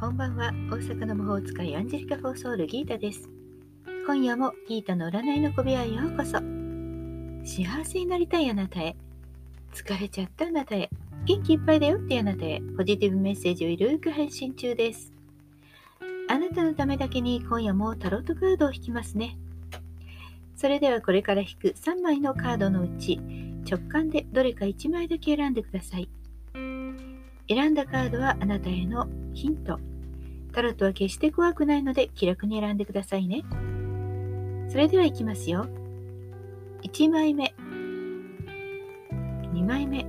こんばんは大阪の魔法使いアンジェリカ・フォーソールギータです。今夜もギータの占いの小部屋へようこそ。幸せになりたいあなたへ、疲れちゃったあなたへ、元気いっぱいだよってあなたへ、ポジティブメッセージをゆるく配信中です。あなたのためだけに今夜もタロットカードを引きますね。それではこれから引く3枚のカードのうち、直感でどれか1枚だけ選んでください。選んだカードはあなたへのヒント。タロットは決して怖くないので気楽に選んでくださいね。それではいきますよ。1枚目、2枚目、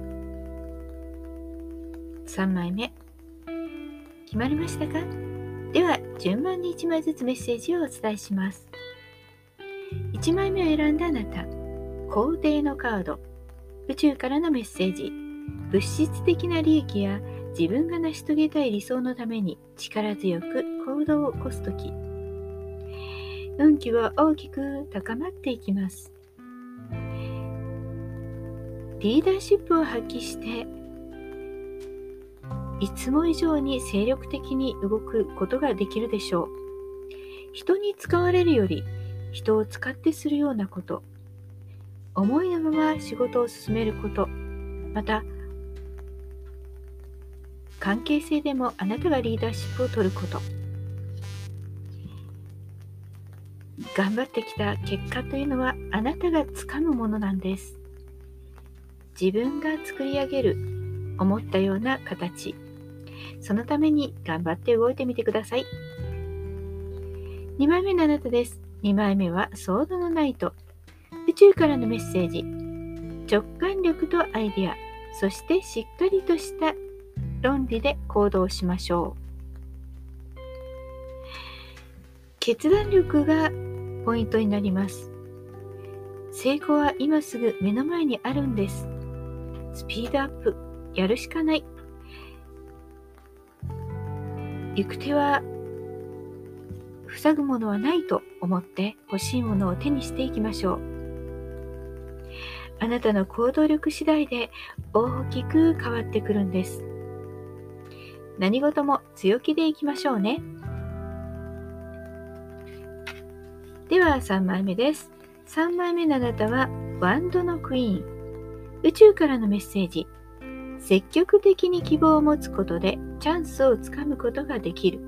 3枚目。決まりましたか？では、順番に1枚ずつメッセージをお伝えします。1枚目を選んだあなた、皇帝のカード、宇宙からのメッセージ、物質的な利益や自分が成し遂げたい理想のために力強く行動を起こすとき、運気は大きく高まっていきます。リーダーシップを発揮して、いつも以上に精力的に動くことができるでしょう。人に使われるより人を使ってするようなこと、思いのまま仕事を進めること、また関係性でもあなたがリーダーシップを取ること。頑張ってきた結果というのはあなたがつかむものなんです。自分が作り上げる思ったような形。そのために頑張って動いてみてください。2枚目のあなたです。2枚目はソードのナイト宇宙からのメッセージ。直感力とアイデア。そしてしっかりとした論理で行動しましょう。決断力がポイントになります。成功は今すぐ目の前にあるんです。スピードアップ、やるしかない。行く手は塞ぐものはないと思って欲しいものを手にしていきましょう。あなたの行動力次第で大きく変わってくるんです。何事も強気でいきましょうね。では3枚目です。3枚目のあなたはワンドのクイーン。宇宙からのメッセージ。積極的に希望を持つことでチャンスをつかむことができる。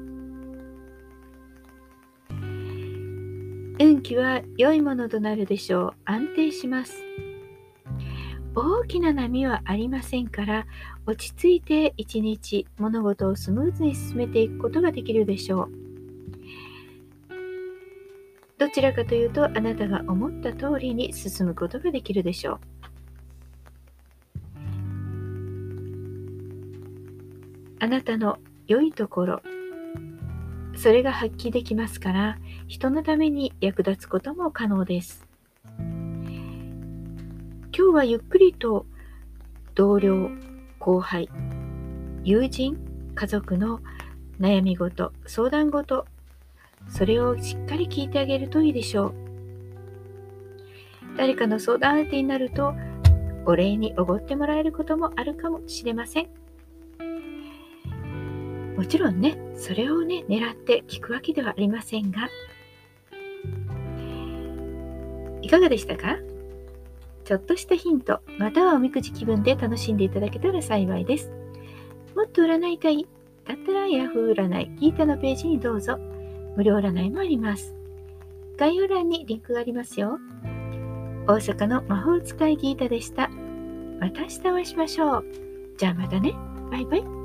運気は良いものとなるでしょう。安定します。大きな波はありませんから落ち着いて一日物事をスムーズに進めていくことができるでしょう。どちらかというとあなたが思った通りに進むことができるでしょう。あなたの良いところそれが発揮できますから人のために役立つことも可能です。今日はゆっくりと同僚、後輩、友人、家族の悩み事、相談事、それをしっかり聞いてあげるといいでしょう。誰かの相談相手になると、お礼におごってもらえることもあるかもしれません。もちろんね、それをね、狙って聞くわけではありませんが、いかがでしたかちょっとしたヒント、またはおみくじ気分で楽しんでいただけたら幸いです。もっと占いたいだったら Yahoo 占い、ギータのページにどうぞ。無料占いもあります。概要欄にリンクがありますよ。大阪の魔法使いギータでした。また明日お会いしましょう。じゃあまたね。バイバイ。